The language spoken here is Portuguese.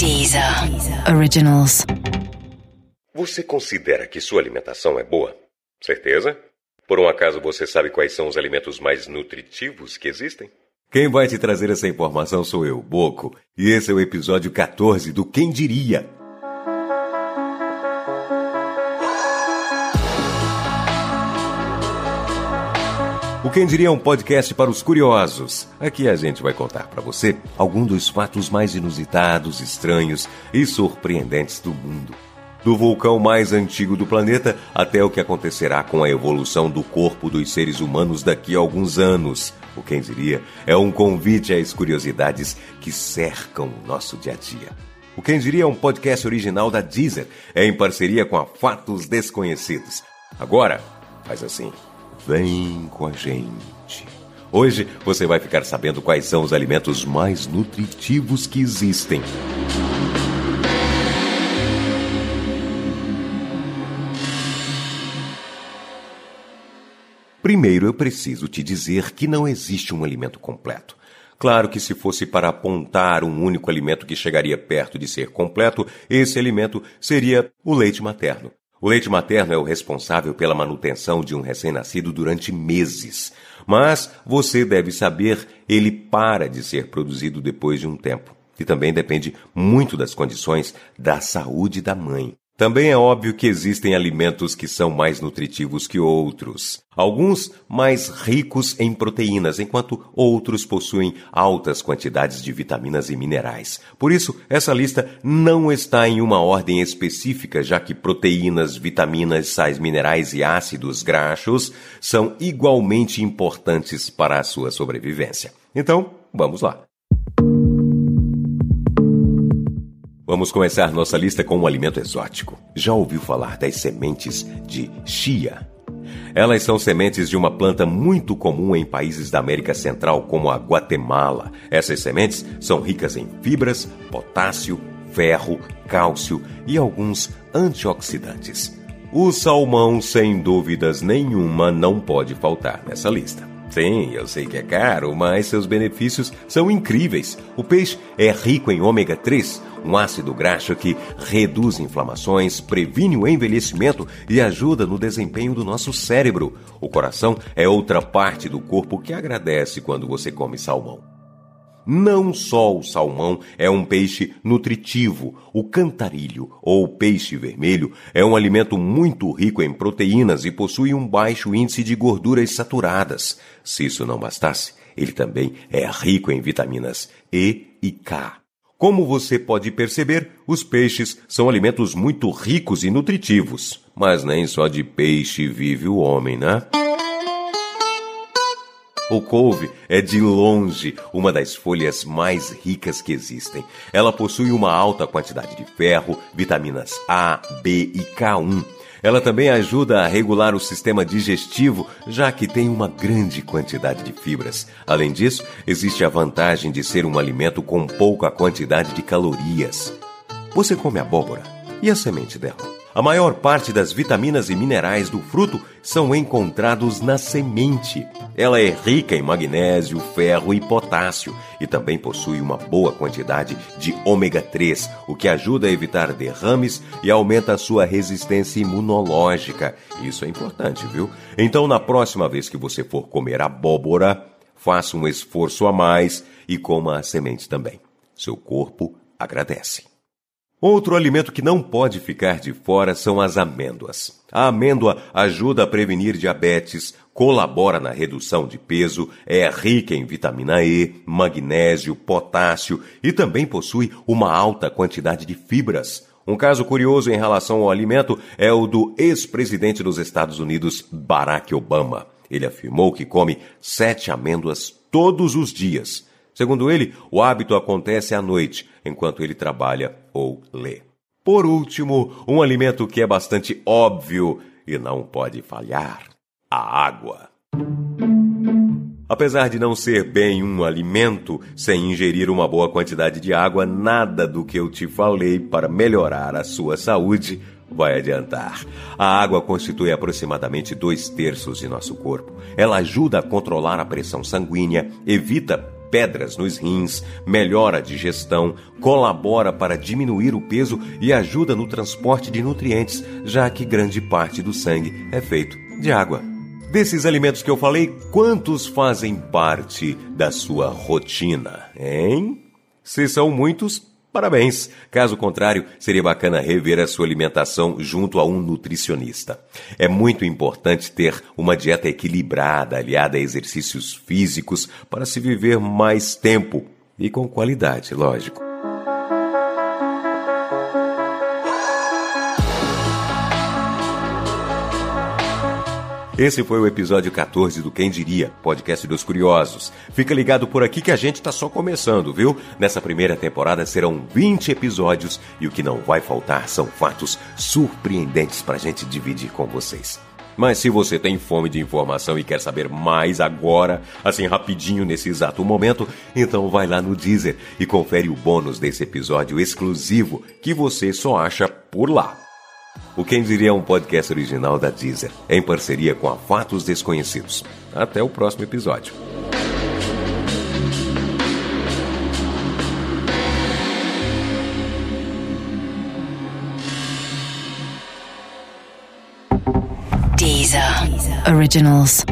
Deezer Originals. Você considera que sua alimentação é boa? Certeza? Por um acaso você sabe quais são os alimentos mais nutritivos que existem? Quem vai te trazer essa informação sou eu, Boco, e esse é o episódio 14 do Quem Diria. O Quem Diria é um podcast para os curiosos. Aqui a gente vai contar para você alguns dos fatos mais inusitados, estranhos e surpreendentes do mundo. Do vulcão mais antigo do planeta até o que acontecerá com a evolução do corpo dos seres humanos daqui a alguns anos. O Quem Diria é um convite às curiosidades que cercam o nosso dia a dia. O Quem Diria é um podcast original da Deezer, é em parceria com a Fatos Desconhecidos. Agora, faz assim. Vem com a gente. Hoje você vai ficar sabendo quais são os alimentos mais nutritivos que existem. Primeiro eu preciso te dizer que não existe um alimento completo. Claro que se fosse para apontar um único alimento que chegaria perto de ser completo, esse alimento seria o leite materno. O leite materno é o responsável pela manutenção de um recém-nascido durante meses. Mas você deve saber, ele para de ser produzido depois de um tempo. E também depende muito das condições da saúde da mãe. Também é óbvio que existem alimentos que são mais nutritivos que outros. Alguns mais ricos em proteínas, enquanto outros possuem altas quantidades de vitaminas e minerais. Por isso, essa lista não está em uma ordem específica, já que proteínas, vitaminas, sais minerais e ácidos graxos são igualmente importantes para a sua sobrevivência. Então, vamos lá. Vamos começar nossa lista com um alimento exótico. Já ouviu falar das sementes de chia? Elas são sementes de uma planta muito comum em países da América Central, como a Guatemala. Essas sementes são ricas em fibras, potássio, ferro, cálcio e alguns antioxidantes. O salmão, sem dúvidas nenhuma, não pode faltar nessa lista. Sim, eu sei que é caro, mas seus benefícios são incríveis. O peixe é rico em ômega 3, um ácido graxo que reduz inflamações, previne o envelhecimento e ajuda no desempenho do nosso cérebro. O coração é outra parte do corpo que agradece quando você come salmão. Não só o salmão é um peixe nutritivo, o cantarilho ou peixe vermelho é um alimento muito rico em proteínas e possui um baixo índice de gorduras saturadas. Se isso não bastasse, ele também é rico em vitaminas E e K. Como você pode perceber, os peixes são alimentos muito ricos e nutritivos. Mas nem só de peixe vive o homem, né? O couve é de longe uma das folhas mais ricas que existem. Ela possui uma alta quantidade de ferro, vitaminas A, B e K1. Ela também ajuda a regular o sistema digestivo, já que tem uma grande quantidade de fibras. Além disso, existe a vantagem de ser um alimento com pouca quantidade de calorias. Você come abóbora e a semente dela? A maior parte das vitaminas e minerais do fruto são encontrados na semente. Ela é rica em magnésio, ferro e potássio e também possui uma boa quantidade de ômega 3, o que ajuda a evitar derrames e aumenta a sua resistência imunológica. Isso é importante, viu? Então, na próxima vez que você for comer abóbora, faça um esforço a mais e coma a semente também. Seu corpo agradece. Outro alimento que não pode ficar de fora são as amêndoas. A amêndoa ajuda a prevenir diabetes, colabora na redução de peso, é rica em vitamina E, magnésio, potássio e também possui uma alta quantidade de fibras. Um caso curioso em relação ao alimento é o do ex-presidente dos Estados Unidos, Barack Obama. Ele afirmou que come sete amêndoas todos os dias. Segundo ele, o hábito acontece à noite, enquanto ele trabalha ou lê. Por último, um alimento que é bastante óbvio e não pode falhar: a água. Apesar de não ser bem um alimento, sem ingerir uma boa quantidade de água, nada do que eu te falei para melhorar a sua saúde vai adiantar. A água constitui aproximadamente dois terços de nosso corpo. Ela ajuda a controlar a pressão sanguínea, evita pedras nos rins, melhora a digestão, colabora para diminuir o peso e ajuda no transporte de nutrientes, já que grande parte do sangue é feito de água. Desses alimentos que eu falei, quantos fazem parte da sua rotina, hein? Se são muitos, parabéns. Caso contrário, seria bacana rever a sua alimentação junto a um nutricionista. É muito importante ter uma dieta equilibrada, aliada a exercícios físicos, para se viver mais tempo e com qualidade, lógico. Esse foi o episódio 14 do Quem Diria, podcast dos curiosos. Fica ligado por aqui que a gente tá só começando, viu? Nessa primeira temporada serão 20 episódios e o que não vai faltar são fatos surpreendentes pra gente dividir com vocês. Mas se você tem fome de informação e quer saber mais agora, assim rapidinho nesse exato momento, então vai lá no Deezer e confere o bônus desse episódio exclusivo que você só acha por lá. O Quem Diria é um podcast original da Deezer, em parceria com a Fatos Desconhecidos. Até o próximo episódio. Deezer. Originals.